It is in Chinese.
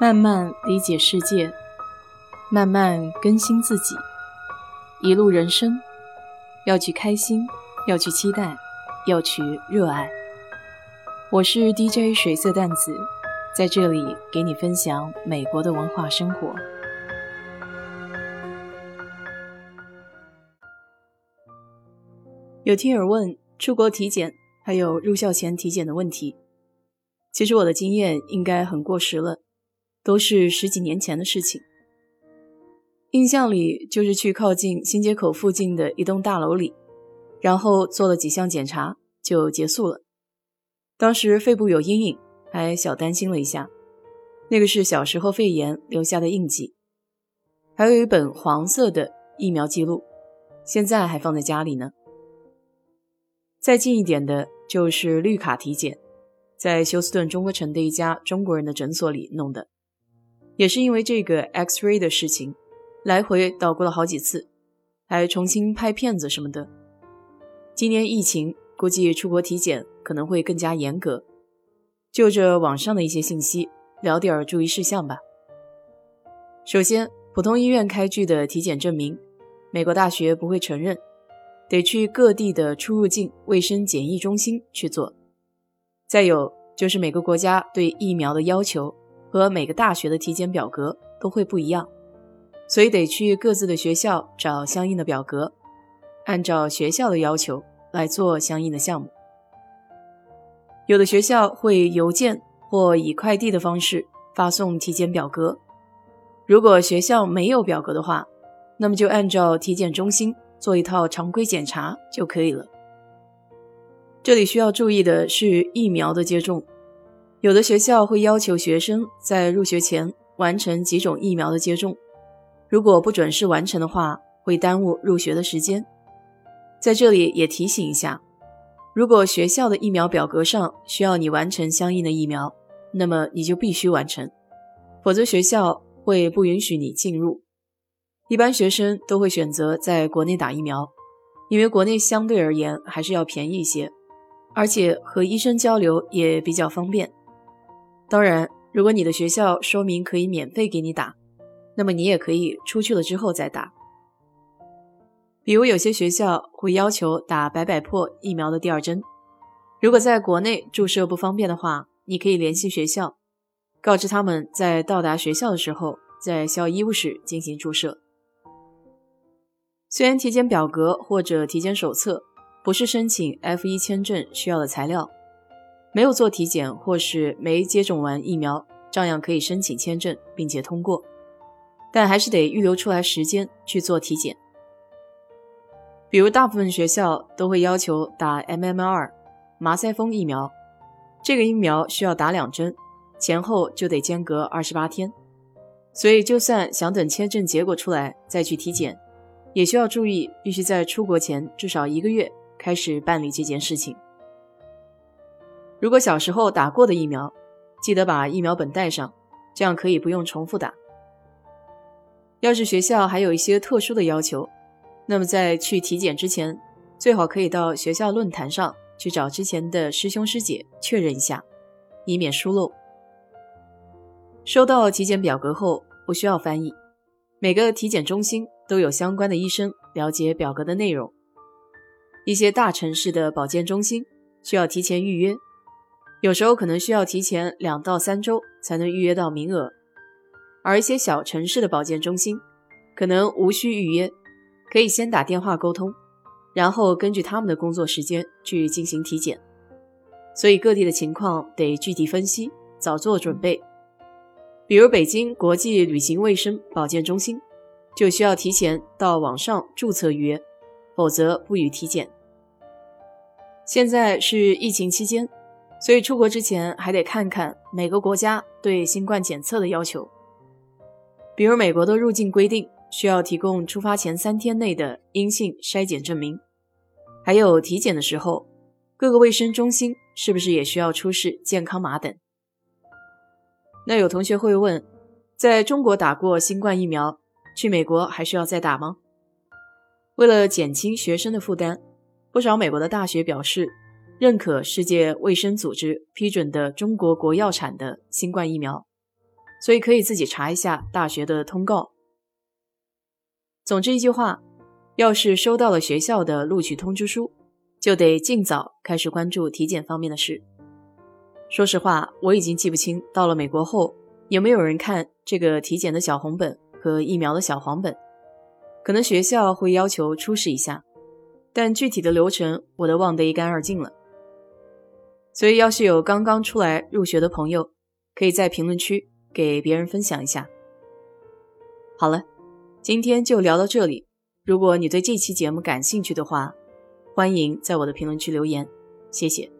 慢慢理解世界，慢慢更新自己。一路人生，要去开心，要去期待，要去热爱。我是 DJ 水色淡子，在这里给你分享美国的文化生活。有听友问出国体检还有入校前体检的问题，其实我的经验应该很过时了。都是十几年前的事情，印象里就是去靠近新街口附近的一栋大楼里，然后做了几项检查就结束了。当时肺部有阴影，还小担心了一下，那个是小时候肺炎留下的印记。还有一本黄色的疫苗记录，现在还放在家里呢。再近一点的就是绿卡体检，在休斯顿中国城的一家中国人的诊所里弄的。也是因为这个 X-ray 的事情，来回捣鼓了好几次，还重新拍片子什么的。今年疫情，估计出国体检可能会更加严格。就着网上的一些信息，聊点儿注意事项吧。首先，普通医院开具的体检证明，美国大学不会承认，得去各地的出入境卫生检疫中心去做。再有就是每个国家对疫苗的要求。和每个大学的体检表格都会不一样，所以得去各自的学校找相应的表格，按照学校的要求来做相应的项目。有的学校会邮件或以快递的方式发送体检表格，如果学校没有表格的话，那么就按照体检中心做一套常规检查就可以了。这里需要注意的是疫苗的接种。有的学校会要求学生在入学前完成几种疫苗的接种，如果不准时完成的话，会耽误入学的时间。在这里也提醒一下，如果学校的疫苗表格上需要你完成相应的疫苗，那么你就必须完成，否则学校会不允许你进入。一般学生都会选择在国内打疫苗，因为国内相对而言还是要便宜一些，而且和医生交流也比较方便。当然，如果你的学校说明可以免费给你打，那么你也可以出去了之后再打。比如有些学校会要求打百百破疫苗的第二针，如果在国内注射不方便的话，你可以联系学校，告知他们在到达学校的时候，在校医务室进行注射。虽然体检表格或者体检手册不是申请 F 一签证需要的材料。没有做体检或是没接种完疫苗，照样可以申请签证并且通过，但还是得预留出来时间去做体检。比如，大部分学校都会要求打 MMR 麻腮风疫苗，这个疫苗需要打两针，前后就得间隔二十八天，所以就算想等签证结果出来再去体检，也需要注意，必须在出国前至少一个月开始办理这件事情。如果小时候打过的疫苗，记得把疫苗本带上，这样可以不用重复打。要是学校还有一些特殊的要求，那么在去体检之前，最好可以到学校论坛上去找之前的师兄师姐确认一下，以免疏漏。收到体检表格后不需要翻译，每个体检中心都有相关的医生了解表格的内容。一些大城市的保健中心需要提前预约。有时候可能需要提前两到三周才能预约到名额，而一些小城市的保健中心可能无需预约，可以先打电话沟通，然后根据他们的工作时间去进行体检。所以各地的情况得具体分析，早做准备。比如北京国际旅行卫生保健中心就需要提前到网上注册预约，否则不予体检。现在是疫情期间。所以出国之前还得看看每个国家对新冠检测的要求，比如美国的入境规定需要提供出发前三天内的阴性筛检证明，还有体检的时候，各个卫生中心是不是也需要出示健康码等？那有同学会问，在中国打过新冠疫苗，去美国还需要再打吗？为了减轻学生的负担，不少美国的大学表示。认可世界卫生组织批准的中国国药产的新冠疫苗，所以可以自己查一下大学的通告。总之一句话，要是收到了学校的录取通知书，就得尽早开始关注体检方面的事。说实话，我已经记不清到了美国后有没有人看这个体检的小红本和疫苗的小黄本，可能学校会要求出示一下，但具体的流程我都忘得一干二净了。所以，要是有刚刚出来入学的朋友，可以在评论区给别人分享一下。好了，今天就聊到这里。如果你对这期节目感兴趣的话，欢迎在我的评论区留言，谢谢。